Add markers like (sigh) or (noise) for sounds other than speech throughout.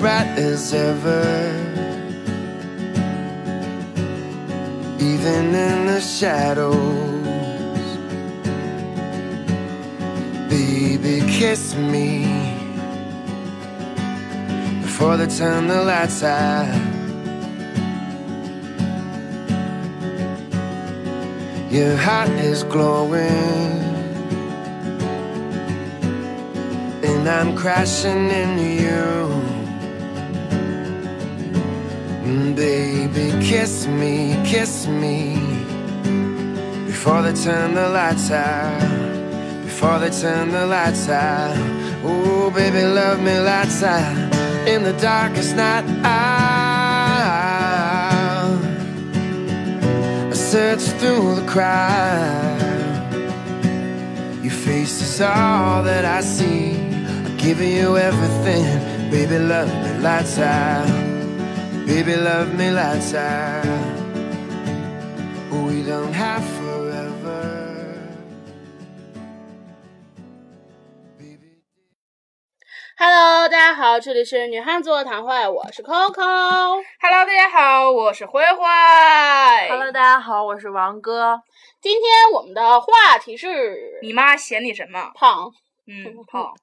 bright as ever. Even in the shadows, baby, kiss me before they turn the lights out. Your heart is glowing, and I'm crashing into you. Baby, kiss me, kiss me before they turn the lights out. Before they turn the lights out. Oh, baby, love me lights out in the darkest night. I search through the crowd. Your face is all that I see. I give you everything. Baby, love me lights out. Baby, love me lights out. We don't have forever. Baby. Hello，大家好，这里是女汉子座谈会，我是 Coco。Hello，大家好，我是灰灰。Hello，大家好，我是王哥。今天我们的话题是你妈嫌你什么？胖，嗯，胖。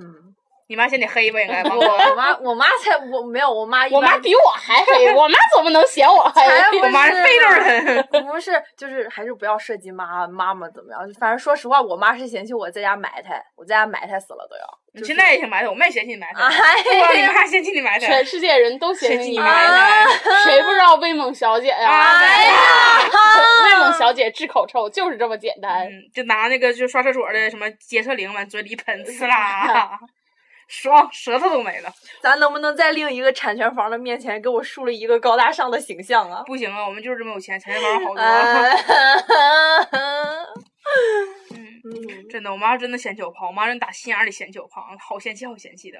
嗯，你妈嫌你黑吧？应该吧？我我妈我妈才我没有，我妈我妈比我还黑，(laughs) 我妈怎么能嫌我黑？才不我妈是是非洲人。不是，就是还是不要涉及妈妈妈怎么样。反正说实话，我妈是嫌弃我在家埋汰，我在家埋汰死了都要。你现在也挺埋汰，我妹嫌弃你埋汰，哎你妈嫌弃你埋汰全。世界人都嫌弃你埋汰，谁不知道威猛小姐呀？哎呀威猛小姐治口臭就是这么简单。嗯，就拿那个就刷厕所的什么洁厕灵往嘴里喷，(laughs) 呲啦，爽，舌头都没了。咱能不能在另一个产权房的面前给我树立一个高大上的形象啊？不行啊，我们就是这么有钱，产权房好多。(laughs) 嗯嗯，真的，我妈真的嫌弃我胖，我妈真打心眼里嫌弃我胖，好嫌弃好嫌弃的。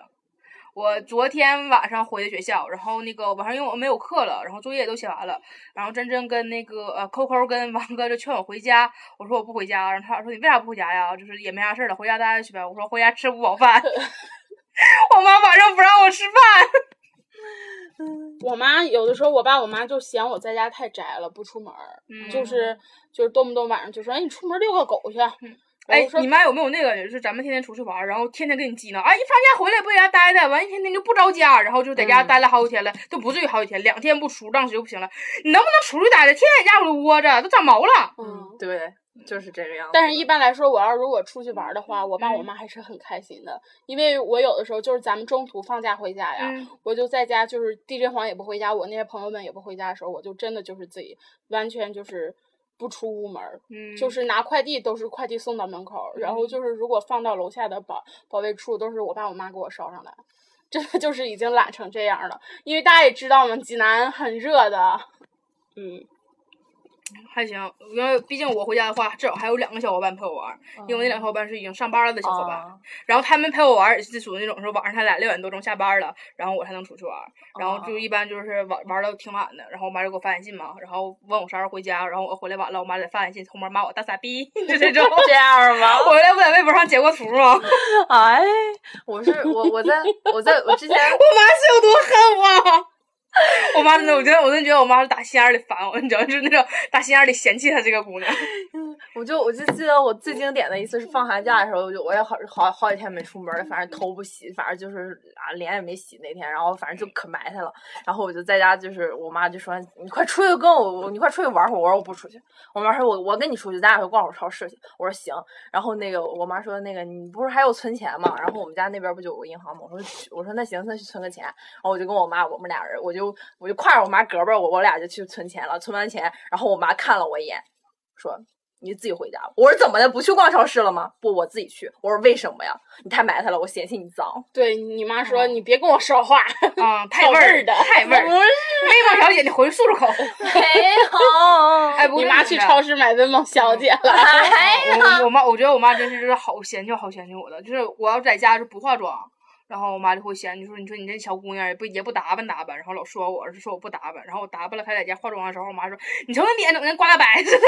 我昨天晚上回的学校，然后那个晚上因为我没有课了，然后作业都写完了，然后真真跟那个呃扣扣跟王哥就劝我回家，我说我不回家，然后他俩说你为啥不回家呀？就是也没啥事儿了，回家待着去呗。我说回家吃不饱饭，我妈晚上不让我吃饭。我妈有的时候，我爸我妈就嫌我在家太宅了，不出门儿，嗯就是就是动不动晚上就说，哎，你出门遛个狗去。哎你妈有没有那个，就是咱们天天出去玩，然后天天给你激呢？哎，一放假回来不在家待待，完一天天就不着家，然后就在家嗯待了好几天了，都不至于好几天，两天不出，当时就不行了。你能不能出去待着？天天在家里窝着，都长毛了。嗯，对，就是这个样子。但是，一般来说，我要如果出去玩儿的话，我爸嗯。我妈还是很开心的，因为我有的时候就是咱们中途放假回家呀，嗯。我就在家，就是地震黄也不回家，我那些朋友们也不回家的时候，我就真的就是自己完全就是不出屋门儿，嗯，就是拿快递都是快递送到门口儿，然后就是如果放到楼下的保保卫处，都是我爸我妈给我捎上来，真的就是已经懒成这样了。因为大家也知道嘛，济南很热的，嗯，还行，因为毕竟我回家的话，至少还有两个小伙伴陪我玩儿，因为那两个小伙伴是已经上班了的小伙伴，啊然后他们陪我玩是属于那种说晚上他俩六点多钟下班了，然后我才能出去玩儿，然后就一般就是玩玩到挺晚的，然后我妈就给我发短信嘛，然后问我啥时候回家，然后我回来晚了，我妈再发短信后面骂我大傻逼，就这种。这样吗？我回来不在微博上截过图吗？我 (laughs) 哎，我是我我在我在我之前我妈是有多恨我？(laughs) 我妈真的，我觉得我真的觉得我妈是打心眼里烦我，你知道，就是那种打心眼里嫌弃她这个姑娘。我就我就记得我最经典的一次是放寒假的时候，我就我也好好好几天没出门了，反正头不洗，反正就是啊脸也没洗那天，然后反正就可埋汰了。然后我就在家，就是我妈就说你快出去跟我，你快出去玩会儿。我说我不出去。我妈说我我跟你出去，咱俩去逛会儿超市去。我说行。然后那个我妈说那个你不是还有存钱吗？然后我们家那边不就有个银行吗？我说我说那行，那去存个钱。然后我就跟我妈我们俩人，我就我就挎着我妈胳膊，我我俩就去存钱了。存完钱，然后我妈看了我一眼，说。你自己回家吧。我说怎么的？不去逛超市了吗？不，我自己去。我说为什么呀？你太埋汰了，我嫌弃你脏。对你妈说你别跟我说话，(laughs) 啊，太味儿的太味儿。不是，微博小姐，你回去漱漱口。(laughs) 没有。(laughs) 哎，不你妈去超市买威猛小姐了。我我妈，我觉得我妈真是就是好嫌弃好嫌弃我的，就是我要在家就不化妆，然后我妈就会嫌，就说你说你这小姑娘也不也不打扮打扮，然后老说我，是说我不打扮，然后我打扮了，她在家化妆的时候，我妈说你瞅你脸整跟刮大白似的。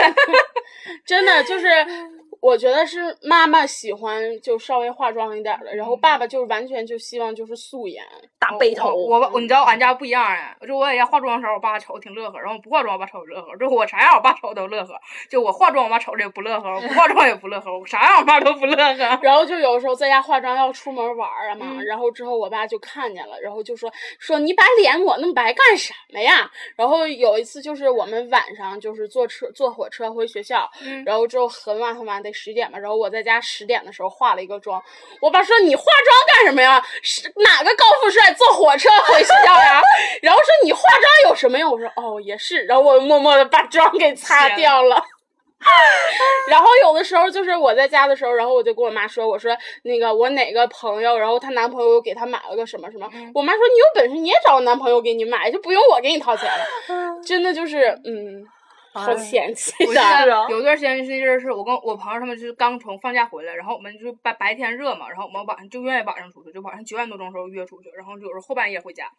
(laughs) 真的就是 (laughs) 我觉得是妈妈喜欢就稍微化妆一点儿的，然后爸爸就完全就希望就是素颜。大背头，我我你知道俺家不一样啊，就我在家化妆的时候，我爸瞅挺乐呵，然后不化妆我爸瞅乐呵，就我啥样我爸瞅都乐呵，就我化妆我爸瞅着也不乐呵，我不化妆也不乐呵，我啥样我爸都不乐呵。(laughs) 然后就有时候在家化妆要出门玩儿啊嘛，嗯然后之后我爸就看见了，然后就说说你把脸抹那么白干什么呀？然后有一次就是我们晚上就是坐车坐火车回学校，嗯然后之后很晚很晚得十点吧，然后我在家十点的时候化了一个妆，我爸说你化妆干什么呀？是哪个高富帅坐火车回学校呀？(laughs) 然后说你化妆有什么用？我说哦也是，然后我默默的把妆给擦掉了。(laughs) 然后有的时候就是我在家的时候，然后我就跟我妈说，我说那个我哪个朋友，然后她男朋友给她买了个什么什么，我妈说你有本事你也找个男朋友给你买，就不用我给你掏钱了。真的就是嗯，好哎嫌弃我记的。得有段时间是就是是我跟我朋友他们就是刚从放假回来，然后我们就是白白天热嘛，然后我们晚上就愿意晚上出去，就晚上九点多钟的时候约出去，然后有时候后半夜回家。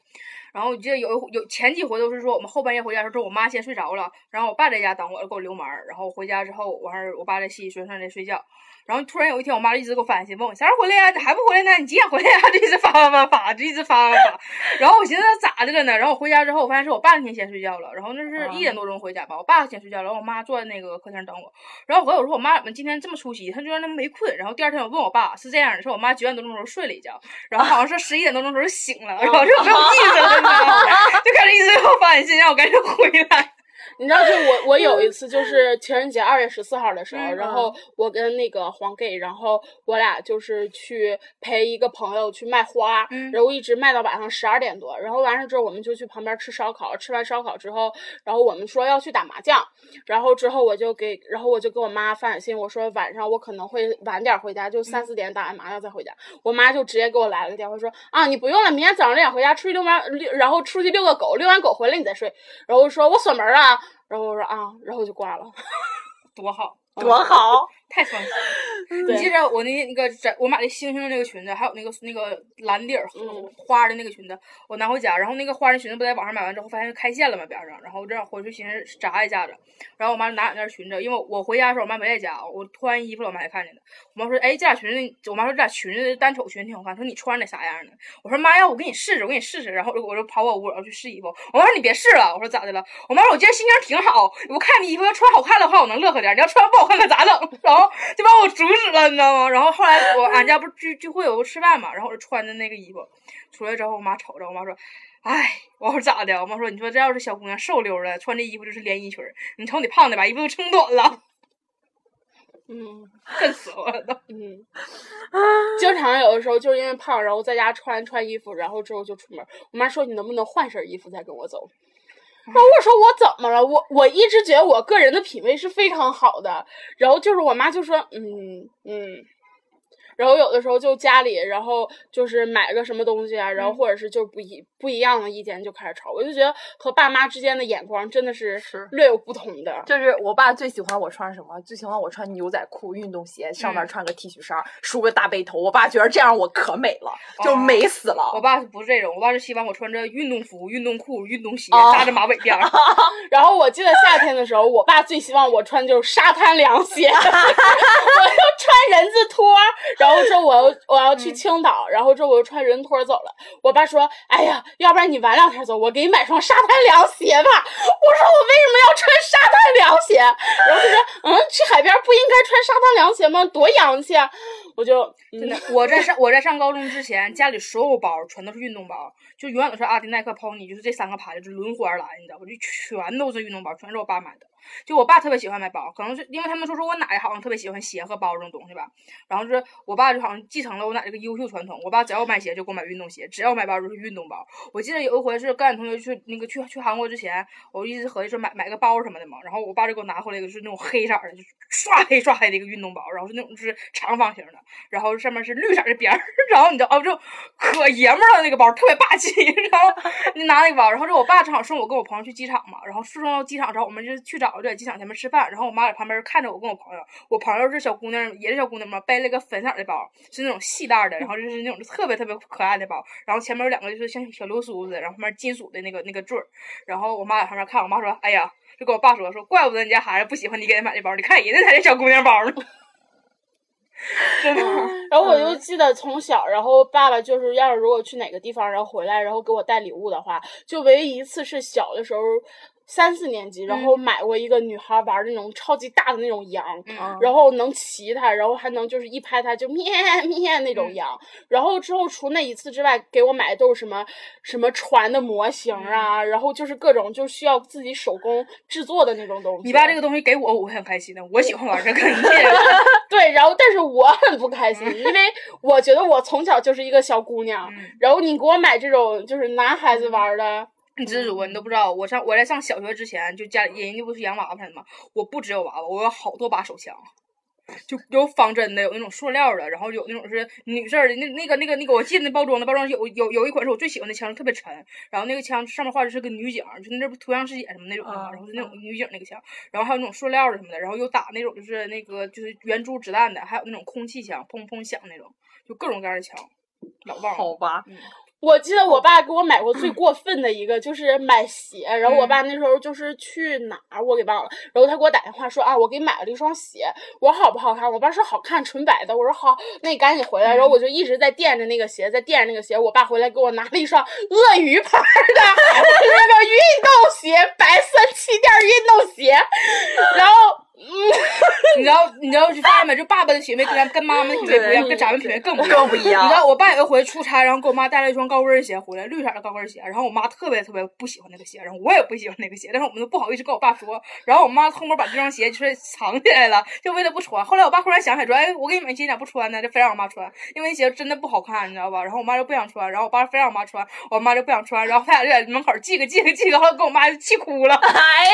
然后我记得有有前几回都是说我们后半夜回家的时候，我妈先睡着了，然后我爸在家等我，给我留门儿，然后回家之后，完事儿我爸在洗洗睡，上在睡觉。然后突然有一天，我妈就一直给我发信息，问我啥时候回来呀、咋还不回来呢？你几点回来呀、(laughs) 就一直发发发发，就一直发发发。(laughs) 然后我寻思咋的了呢？然后我回家之后，我发现是我爸那天先睡觉了，然后那是一点多钟回家吧，我爸先睡觉了，然后我妈坐在那个客厅等我。然后我回来我说我妈怎么今天这么出息？她居然那没困。然后第二天我问我爸是这样的，说我妈九点多钟的时候睡了一觉，然后好像是十一点多钟的时候醒了，然后就没有意思了？(laughs) 就开始一直给我发信息让我赶紧回来。你知道，就我我有一次就是情人节二月十四号的时候，嗯然后我跟那个黄 gay，然后我俩就是去陪一个朋友去卖花，嗯。然后一直卖到晚上十二点多，然后完事之后我们就去旁边吃烧烤，吃完烧烤之后，然后我们说要去打麻将，然后之后我就给，然后我就给我妈发短信，我说晚上我可能会晚点回家，就三四点打完麻将再回家，我妈就直接给我来了个电话说啊你不用了，明天早上六点回家出去遛弯，遛然后出去遛个狗，遛完狗回来你再睡，然后我说我锁门了。然后我说啊，然后就挂了。(laughs) 多好，多好！太放心了。(laughs) 你记着我那那个在我买的星星的那个裙子，还有那个那个蓝底儿嗯花的那个裙子，我拿回家，然后那个花的裙子不在网上买完之后，发现开线了嘛边上，然后我这样回去寻思扎一下子，然后我妈就拿两件裙子，因为我回家的时候我妈没在家，我脱完衣服了，我妈才看见的，我妈说，哎，这俩裙子，我妈说这俩裙子单瞅裙子挺好看，说你穿的啥样的？我说妈呀，我给你试试，我给你试试，然后我就跑我屋，我要去试衣服，我妈说你别试了，我说咋的了？我妈说我今天心情挺好，我看你衣服要穿好看的话，我能乐呵点，你要穿不好看可咋整？(laughs) 然后就把我阻止了，你知道吗？然后后来我俺家不是聚聚会有个吃饭嘛，然后我就穿的那个衣服出来之后，我妈瞅着，我妈说。哎，我说咋的？我妈说，你说这要是小姑娘瘦溜的，穿这衣服就是连衣裙儿，你瞅你胖的把衣服都撑短了，嗯恨死我了都。嗯，经常有的时候就是因为胖，然后在家穿穿衣服，然后之后就出门。我妈说你能不能换身衣服再跟我走？然后我说我怎么了？我我一直觉得我个人的品味是非常好的。然后就是我妈就说嗯嗯。然后有的时候就家里，然后就是买个什么东西啊，然后或者是就不一不一样的意见就开始吵，我就觉得和爸妈之间的眼光真的是是略有不同的。就是我爸最喜欢我穿什么？最喜欢我穿牛仔裤、运动鞋，上面嗯穿个 T 恤衫，梳个大背头。我爸觉得这样我可美了，就哦美死了。我爸是不是这种？我爸是希望我穿着运动服、运动裤、运动鞋，哦扎着马尾辫儿。(laughs) 然后我记得夏天的时候，我爸最希望我穿就是沙滩凉鞋，(laughs) 我就穿人字拖，然后说我要我要去青岛，然后之后我就穿人拖走了。我爸说：“哎呀，要不然你晚两天走，我给你买双沙滩凉鞋吧。”我说：“我为什么要穿沙滩凉鞋？”然后他说：“嗯，去海边不应该穿沙滩凉鞋吗？多洋气啊！”我就 (laughs) 真的，我在上我在上高中之前，家里所有包全都是运动包，就永远都是阿迪、耐克、Pony，就是这三个牌子，就轮换而来，你知道吧？就全都是运动包，全是我爸买的。就我爸特别喜欢买包，可能是因为他们说说我奶好像特别喜欢鞋和包这种东西吧。然后就是我爸就好像继承了我奶这个优秀传统，我爸只要买鞋就给我买运动鞋，只要买包就是运动包。我记得有一回是跟俺同学去那个去去韩国之前，我一直合计说买买个包什么的嘛，然后我爸就给我拿回来一个是那种黑色的，就是刷黑刷黑的一个运动包，然后是那种是长方形的，然后上面是绿色的边儿，然后你知道哦，就可爷们儿了那个包，特别霸气。(laughs) 然后你拿那个包，然后就我爸正好送我跟我朋友去机场嘛，然后送到机场之后，我们就去找就在机场前面吃饭，然后我妈在旁边看着我跟我朋友，我朋友是小姑娘，也是小姑娘嘛，背了个粉色的包，是那种细带的，然后就是那种特别特别可爱的包，然后前面有两个就是像小流苏似的，然后后面金属的那个那个坠儿，然后我妈在旁边看，我妈说，哎呀。就跟我爸说说，怪不得你家孩子不喜欢你给他买这包，你看人家才是小姑娘包呢。(laughs) 真的。然后我就记得从小，然后爸爸就是要是如果去哪个地方，然后回来，然后给我带礼物的话，就唯一一次是小的时候。三四年级，然后买过一个女孩玩的那种超级大的那种羊，嗯然后能骑它，然后还能就是一拍它就咩咩那种羊。然后之后除那一次之外，给我买的都是什么什么船的模型啊，然后就是各种就需要自己手工制作的那种东西。你把这个东西给我，我会很开心的。我喜欢玩这个 (laughs) (laughs) 对，然后但是我很不开心，因为我觉得我从小就是一个小姑娘，嗯然后你给我买这种就是男孩子玩的。你知足，你都不知道。我上我在上小学之前，就家里人家不是养娃娃的吗？我不只有娃娃，我有好多把手枪，就有仿真的，有那种塑料的，然后有那种是女士的。那那个那个那个，我记得那包装的包装有有有一款是我最喜欢的枪，特别沉，然后那个枪上面画的是个女警，就那不图像师姐什么那种的嘛，然后是那种女警那个枪，然后还有那种塑料的什么的，然后有打那种就是那个就是圆珠子弹的，还有那种空气枪，砰砰响那种，就各种各样的枪，老棒了。好吧，我记得我爸给我买过最过分的一个，就是买鞋。然后我嗯爸那时候就是去哪儿我给忘了，然后他给我打电话说啊，我给你买了一双鞋。我说好不好看？我爸说好看，纯白的。我说好，那你赶紧回来。然后我就一直在垫着那个鞋，在垫着那个鞋。我爸回来给我拿了一双鳄鱼牌的 (laughs) 那个运动鞋，白色气垫运动鞋。然后嗯，(laughs) 你知道你知道就发现没？就爸爸的品味跟咱跟妈妈的品味不一样，跟咱们品味更不一样。更不一样你知道我爸有一回出差，然后给我妈带了一双高跟鞋回来，绿色的高跟鞋，然后我妈特别特别不喜欢那个鞋，然后我也不喜欢那个鞋，但是我们都不好意思跟我爸说，然后我妈偷摸把这双鞋就是藏起来了，就为了不穿。后来我爸忽然想起来说，哎，我给你买鞋你咋不穿呢？就非让我妈穿，因为那鞋真的不好看，你知道吧？然后我妈就不想穿，然后我爸非让我妈穿，我妈就不想穿，然后他俩就在门口系个系个系个，后来给我妈就气哭了。(laughs) 哎呀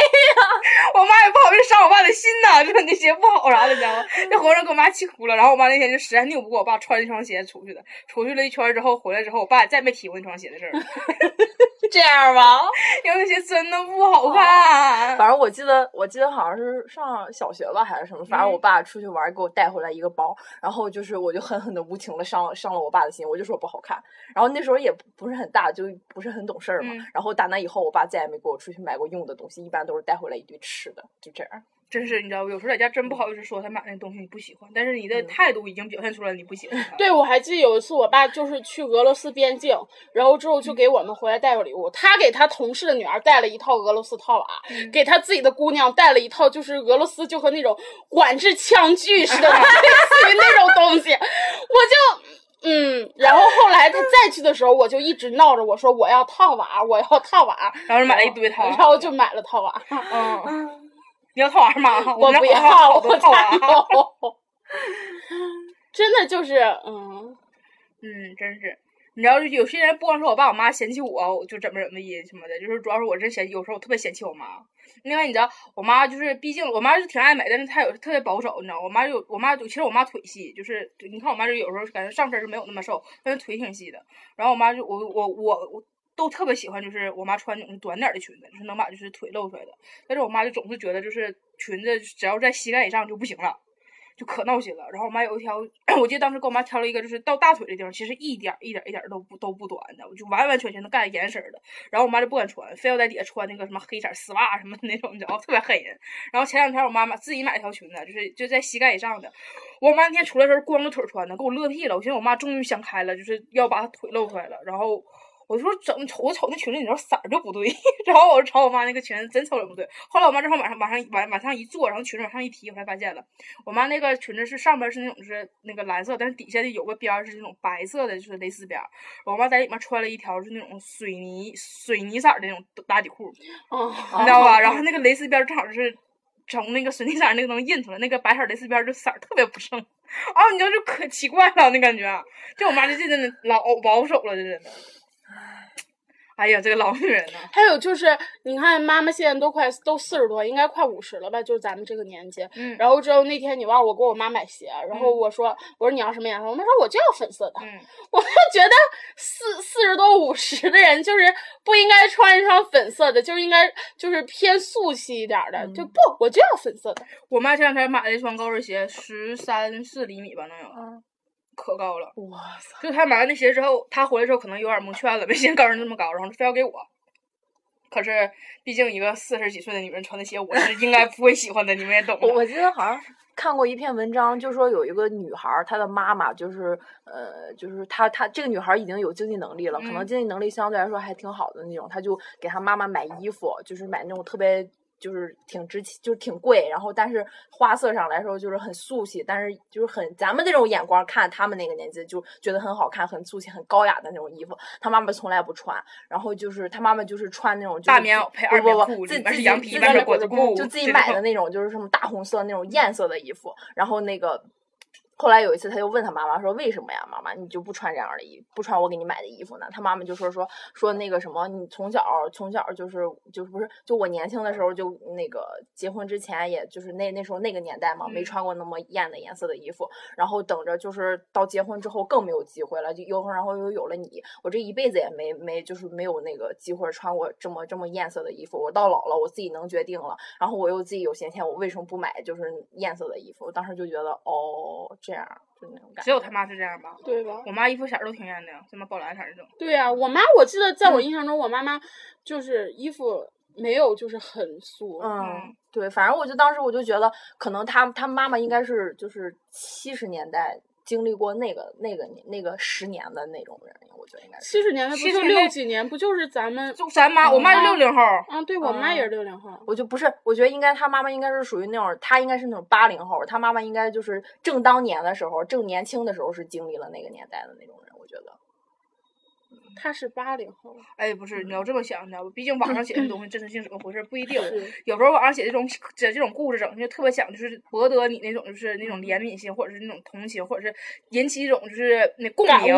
(laughs) 我妈也不好意思伤我爸的心呐，就说你鞋不好啥的，你知道吗？那活让给我妈气哭了。然后我妈那天就实在拗不过我爸穿那双鞋出去的，出去了一圈之后回来之后，我爸也再没提过那双鞋的事儿，(laughs) 这样吧。(laughs) 因为那鞋真的不好看。反正我记得，我记得好像是上小学吧，还是什么，反正我爸出去玩给我带回来一个包，然后就是我就狠狠的无情的伤伤了我爸的心，我就说不好看。然后那时候也不不是很大，就不是很懂事儿嘛。嗯然后打那以后，我爸再也没给我出去买过用的东西，一般都是带回来一堆吃的，就这样。真是你知道，有时候在家真不好意思说他买那东西你不喜欢，但是你的态度已经表现出来你不喜欢它。对，我还记得有一次，我爸就是去俄罗斯边境，然后之后就给我们回来带个礼物。他给他同事的女儿带了一套俄罗斯套娃，给他自己的姑娘带了一套，就是俄罗斯就和那种管制枪具似的，(laughs) 类似于那种东西。我就。嗯，然后后来他再去的时候，我就一直闹着我说我要套娃，我要套娃，然后买了一堆套娃然后就买了套娃。嗯，(laughs) 你要套娃吗？(laughs) 我不要，我多套娃。真的就是，嗯，嗯，真是。你知道，有些人不光说我爸我妈嫌弃我，我就怎么怎么的什么的，就是主要是我真嫌，有时候我特别嫌弃我妈。另外，你知道，我妈就是，毕竟我妈是挺爱美，但是她有特别保守，你知道，我妈有我妈其实我妈腿细，就是你看我妈就有时候感觉上身是没有那么瘦，但是腿挺细的。然后我妈就我我我我都特别喜欢，就是我妈穿那种短点儿的裙子，就是能把就是腿露出来的。但是我妈就总是觉得就是裙子只要在膝盖以上就不行了。就可闹心了。然后我妈有一条，(coughs) 我记得当时给我妈挑了一个，就是到大腿的地方，其实一点儿一点儿一点儿都不都不短的，我就完完全全的干严实的。然后我妈就不敢穿，非要在底下穿那个什么黑色丝袜什么那种，你知道，特别黑人。然后前两天我妈妈自己买了条裙子，就是就在膝盖以上的。我妈那天出来时候光着腿穿的，给我乐屁了。我寻思我妈终于想开了，就是要把腿露出来了。然后我就说整瞅我瞅那裙子，你知道色儿就不对。(laughs) 然后我就瞅我妈那个裙子，真瞅着不对。后来我妈正好往上往上往往上一坐，然后裙子往上一提，我才发现了，我妈那个裙子是上边是那种就是那个蓝色，但是底下的有个边儿是那种白色的，就是蕾丝边儿。我妈在里面穿了一条是那种水泥水泥色的那种打底裤，嗯，(laughs) 你知道吧？然后那个蕾丝边儿正好是从那个水泥色儿那个能印出来，那个白色蕾丝边儿就色儿特别不正。啊，你知道就可奇怪了，那感觉，啊就我妈这真的老保守了，这真的。哎呀，这个老女人呐、还有就是，你看妈妈现在都快都四十多，应该快五十了吧？就是咱们这个年纪。嗯然后之后那天你忘我给我妈买鞋，然后嗯我说我说你要什么颜色？我妈说我就要粉色的。嗯，我就觉得四四十多五十的人就是不应该穿一双粉色的，就是应该就是偏素气一点儿的，就不我就要粉色的。我妈前两天买了一双高跟鞋，十三四厘米吧，能有，嗯可高了。哇塞！就他买完那鞋之后，他回来之后可能有点蒙圈了，没寻思高人那么高，然后非要给我。可是毕竟一个四十几岁的女人穿的鞋，我是应该不会喜欢的，你们也懂。我我记得好像看过一篇文章，就说有一个女孩儿，她的妈妈就是呃，就是她她这个女孩儿已经有经济能力了，可能嗯经济能力相对来说还挺好的那种，她就给她妈妈买衣服，就是买那种特别。就是挺值钱，就是挺贵，然后但是花色上来说就是很素气，但是就是很咱们这种眼光看他们那个年纪就觉得很好看、很素气、很高雅的那种衣服，他妈妈从来不穿，然后就是他妈妈就是穿那种就是大棉袄配二棉裤，自己自己羊皮外面裹着布，就自己买的那种，就是什么大红色那种艳色的衣服。然后那个后来有一次，他就问他妈妈说：“为什么呀，妈妈，你就不穿这样的衣，不穿我给你买的衣服呢？”他妈妈就说说说那个什么，你从小从小就是就是不是就我年轻的时候就那个结婚之前，也就是那那时候那个年代嘛，没嗯穿过那么艳的颜色的衣服，然后等着就是到结婚之后更没有机会了，就有然后又有了你，我这一辈子也没没就是没有那个机会穿过这么这么艳色的衣服。我到老了，我自己能决定了，然后我又自己有闲钱，我为什么不买就是艳色的衣服？我当时就觉得哦，这样就那种感觉。只有他妈是这样吧？对吧？我妈衣服色儿都挺艳的，什么宝蓝色儿这种。对呀、我妈我记得在我嗯印象中，我妈妈就是衣服没有就是很素，嗯，对，反正我就当时我就觉得，可能她她妈妈应该是就是七十年代经历过那个那个那个十年的那种人，我觉得应该是。七十年代不就70年代六几年，不就是咱们？就咱妈，我妈是六零后，啊，对我妈也是六零后。我就不是，我觉得应该他妈妈应该是属于那种，他应该是那种八零后，他妈妈应该就是正当年的时候，正年轻的时候是经历了那个年代的那种人，我觉得。她是八零后，哎，不是，你要这么想，你知道不？毕竟网上写的东西真实性怎么回事不一定。有时候网上写这种写这种故事，整就特别想就是博得你那种就是那种怜悯心，或者是那种同情，或者是引起一种就是那共鸣。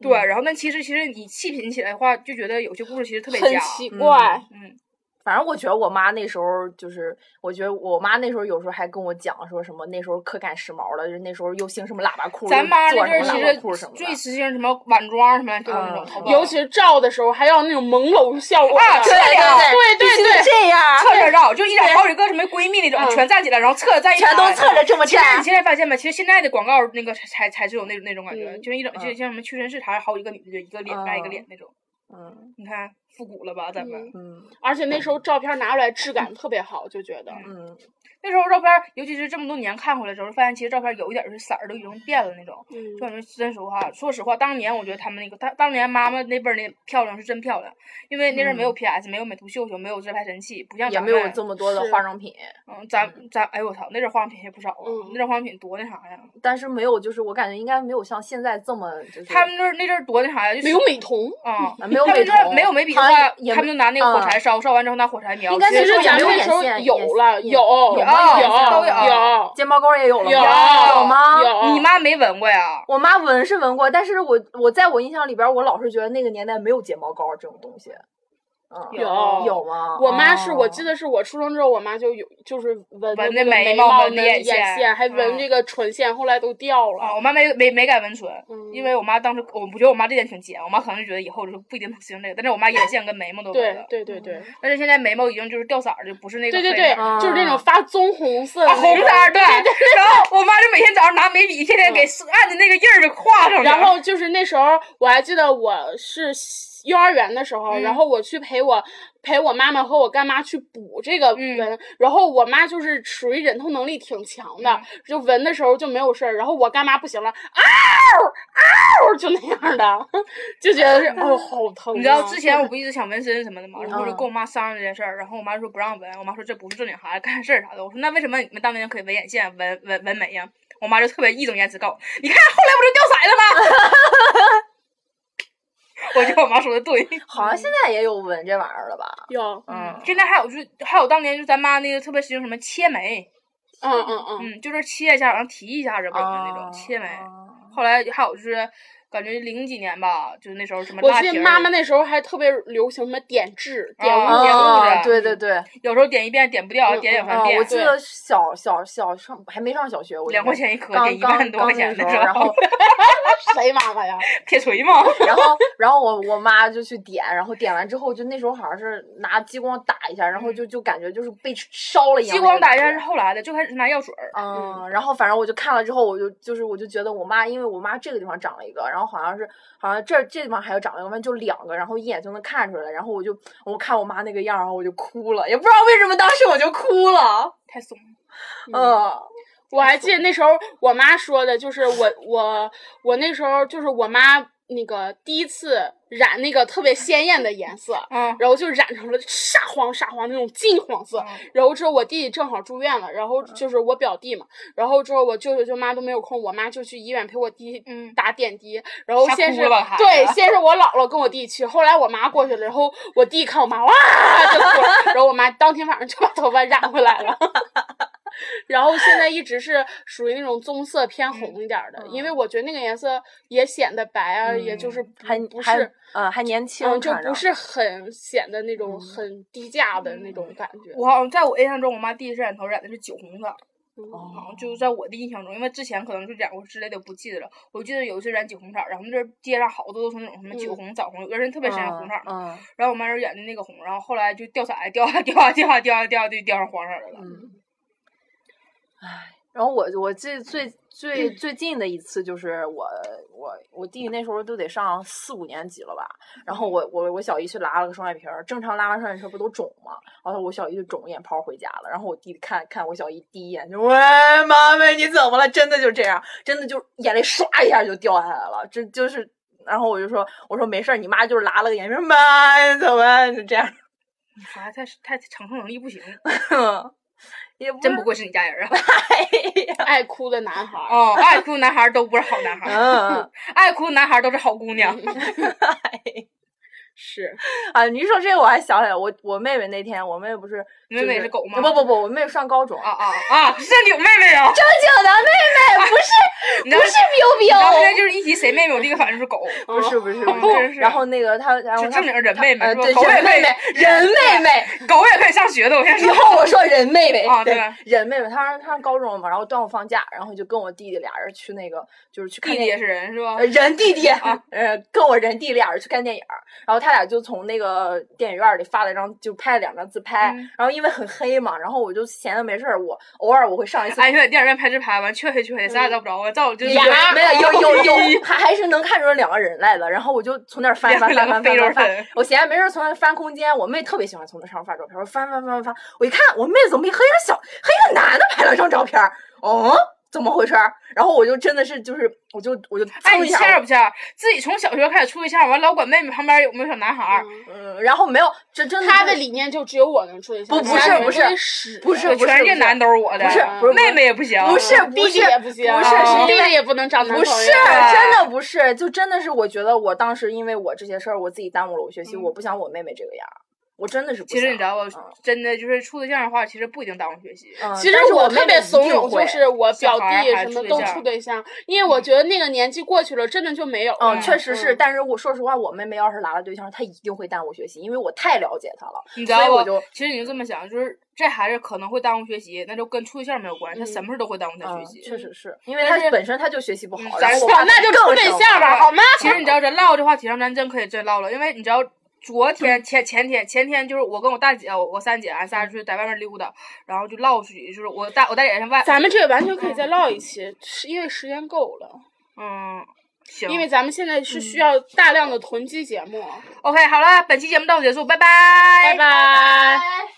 对，然后但其实其实你细品起来的话，就觉得有些故事其实特别假。很奇嗯怪。嗯，反正我觉得我妈那时候就是，我觉得我妈那时候有时候还跟我讲说什么那时候可赶时髦了，就是那时候又兴什么喇叭裤，咱妈做那阵儿什么喇叭裤其实什么。最时兴什么晚装什么这种那种嗯，尤其是照的时候，还要那种朦胧效果啊的对对对这样，侧着照，就一整好几个什么闺蜜那种，嗯全站起来，然后侧着站一全都侧着这么站其实你。现在发现没？其实现在的广告那个才才才是有那那种感觉，就是一整就嗯像什么屈臣氏，还好几个女的，就一个脸盖一个嗯脸那种。嗯。你看复古了吧，咱们。嗯。嗯。而且那时候照片拿出来质感特别好，就觉得。嗯，那时候照片，尤其是这么多年看回来之后，发现其实照片有一点儿是色儿都已经变了那种。嗯就感觉真实话，说实话，当年我觉得他们那个，当当年妈妈那辈儿那漂亮是真漂亮，因为那阵儿没有 PS，、没有美图秀秀，没有自拍神器，不像也没有咱们这么多的化妆品，嗯，咱咱哎呦我操，那阵儿化妆品也不少啊，嗯那阵儿化妆品多那啥呀？但是没有，就是我感觉应该没有像现在这么就是他们那儿那阵儿多那啥呀？就没有美瞳。啊，啊没有美他们那儿瞳没有眉笔的话，他们就拿那个火嗯柴烧，烧完之后拿火柴描。应该其实那时候有了，有有有都有有睫毛膏也有了有吗？有吗？有你妈没闻过呀？我妈闻是闻过，但是我我在我印象里边，我老是觉得那个年代没有睫毛膏这种东西。嗯，有有。吗？我妈是我哦。记得是我出生之后，我妈就有就是纹的纹那眉毛毛、纹纹眼眼线还纹嗯。这个唇线，后来都掉了。啊，我妈没没没敢纹唇，嗯。因为我妈当时我不觉得我妈这点挺尖，我妈可能就觉得以后就是不一定能实行这个，但是我妈眼线跟眉毛都纹对了，对对对。但是现在眉毛已经就是掉色儿，就不是那个对对对就是那种发棕红色红色儿，对然后我妈就每天早上拿眉笔，天天给按着那个印儿就画上，然后就是那时候，我还记得我是幼儿园的时候，嗯然后我去陪我陪我妈妈和我干妈去补这个嗯纹，然后我妈就是属于忍痛能力挺强的，嗯就纹的时候就没有事儿，然后我干妈不行了，嗷嗷就那样的，(laughs) 就觉得是 (laughs) 哦好疼啊、你知道之前我不一直想纹身什么的嘛，(laughs) 然后我就嗯跟我妈商量这件事儿，然后我妈说不让纹，我妈说这不是正经孩子干啥事儿啥的。我说那为什么你们当年可以纹眼线、纹纹纹眉呀？我妈就特别义正言辞告我，你看后来不就掉色了吗？(laughs) 我觉得我妈说的对，好像现在也有纹这玩意儿了吧？有，嗯，现在还有就是还有当年就咱妈那个特别实行什么切眉，嗯嗯嗯，嗯，就是切一下，然后提一下子纹的那种啊切眉。啊后来还有就是感觉零几年吧，就是那时候什么我记得妈妈那时候还特别流行什么点痣、点啊污点污啊的，对对对，有时候点一遍点不掉，点两三遍。对我记得小小小上还没上小学，我两块钱一颗，刚给一万多块钱的时候，然后 (laughs) 谁妈妈呀？铁锤嘛。然后 (laughs) 然后我我妈就去点，然后点完之后，就那时候好像是拿激光打一下，然后就就感觉就是被烧了一样。激光打一下是后来的，就开始拿药水儿。嗯，然后反正我就看了之后，我就就是我就觉得我妈，因为我妈这个地方长了一个，然然后好像是好像这这地方还有长了一个弯，就两个，然后一眼就能看出来，然后我就我看我妈那个样儿，然后我就哭了，也不知道为什么当时我就哭了，太怂了。嗯。我还记得那时候我妈说的，就是我我我那时候就是我妈那个第一次染那个特别鲜艳的颜色，嗯然后就染成了沙黄沙黄那种金黄色。嗯然后之后我弟弟正好住院了，然后就是我表弟嘛，然后之后我舅舅舅妈都没有空，我妈就去医院陪我弟嗯打点滴。然后先是对，先是我姥姥跟我弟去，后来我妈过去了，然后我弟看我妈哇就哭了，然后我妈当天晚上就把头发染回来了。(laughs) 然后现在一直是属于那种棕色偏红一点儿的，因为我觉得那个颜色也显得白啊，也就是不还还不是，嗯还年轻，嗯，就不是很显得那种很低价的那种感觉。我好像在我印象中，我妈第一次染头染的是酒红色，嗯好像就在我的印象中，因为之前可能就染过之类的，不记得了。我记得有一次染酒红色儿，然后那街上好多都是那种什么酒红、枣红，有的人特别深红色。嗯然后我妈那染的那个红，然后后来就掉色，掉啊掉啊掉啊掉啊掉啊，就掉上黄色儿的了。嗯，唉，然后我我最最最最近的一次就是我我我弟弟那时候都得上四五年级了吧，然后我我我小姨去拉了个双眼皮儿，正常拉完双眼皮儿不都肿吗？然后我小姨就肿眼泡回家了，然后我弟弟看看我小姨第一眼就喂妈妈你怎么了？真的就这样，真的就眼泪唰一下就掉下来了，这就是。然后我就说，我说没事儿，你妈就是拉了个眼皮儿，妈怎么就这样？你孩子太太承受能力不行，(laughs) 真不愧是你家人啊！(laughs) 爱哭的男孩，哦，爱哭男孩都不是好男孩，嗯。(laughs) 爱哭男孩都是好姑娘。(laughs) 是 (laughs) 啊，你一说这个我还想起来，我我妹妹那天，我妹妹不是你妹妹就是狗吗不不不，我妹妹上高中，啊啊啊！正经妹妹啊！正经的妹妹，(laughs) 不是不是 biu 然后现在就是一提谁妹妹，我第一个反应就是狗，(laughs) 不是不是嗯不是然后那个她，然后她就正经人妹妹对人狗也妹妹人妹妹，狗也可以上学的。我先以，后我说人妹妹啊对人妹妹，她上她上高中了嘛，然后端午放假，然后就跟我弟弟俩人去那个就是去看电影弟弟也是人是吧呃？人弟弟，呃，跟我人弟俩人去看电影，然后他俩就从那个电影院里发了一张，就拍了两张自拍，嗯然后因为很黑嘛，然后我就闲的没事儿，我偶尔我会上一次。哎，你在电影院拍自拍完，黢黑黢黑，啥也照不着我，照就是有没有有有有，(laughs) 还还是能看出来两个人来的。然后我就从那儿翻翻翻翻翻翻我闲着没事儿从那儿翻空间。我妹特别喜欢从那上面发照片，我翻翻翻翻翻，我一看我妹怎么和一个小和一个男的拍了张照片儿，哦，怎么回事儿？然后我就真的是就是我就我就哎，你蹭一下，欠不欠？自己从小学开始处对象，完老管妹妹旁边有没有小男孩儿，嗯，然后没有，这真的他的理念就只有我能处对象，不不是不是不是全世界不是男都是我的，不是不是妹妹也不行，不是弟弟也不行，不是是弟弟也不能找男不朋友，不是，真的不是，就真的是我觉得我当时因为我这些事儿，我自己耽误了我学习，嗯我不想我妹妹这个样儿，我真的是。其实你知道吧嗯，真的就是处对象的话，其实不一定耽误学习。嗯，其实我特别怂恿，就是我表弟什么都处对象因为我觉得那个年纪过去了，真的就没有了。嗯，确实是，嗯但是我说实话，我妹妹要是拿了对象，她一定会耽误学习，因为我太了解她了。你知道不？所以我就其实你就这么想，就是这孩子可能会耽误学习，那就跟处对象没有关系，他嗯什么事都会耽误他学嗯，习。确实是因为他本身他就学习不好，然后我那就处对象吧，好吗？(laughs) 其实你知道，咱唠这话题上，咱真可以真唠了，因为你知道。昨天前前天前天就是我跟我大姐我我三姐俺仨就在外面溜达，然后就唠出去，就是我大我大姐在外，咱们这个完全可以再唠一期，是因为时间够了。嗯行，因为咱们现在是需要大量的囤积节目。OK 好了，本期节目到此结束，拜拜，拜拜。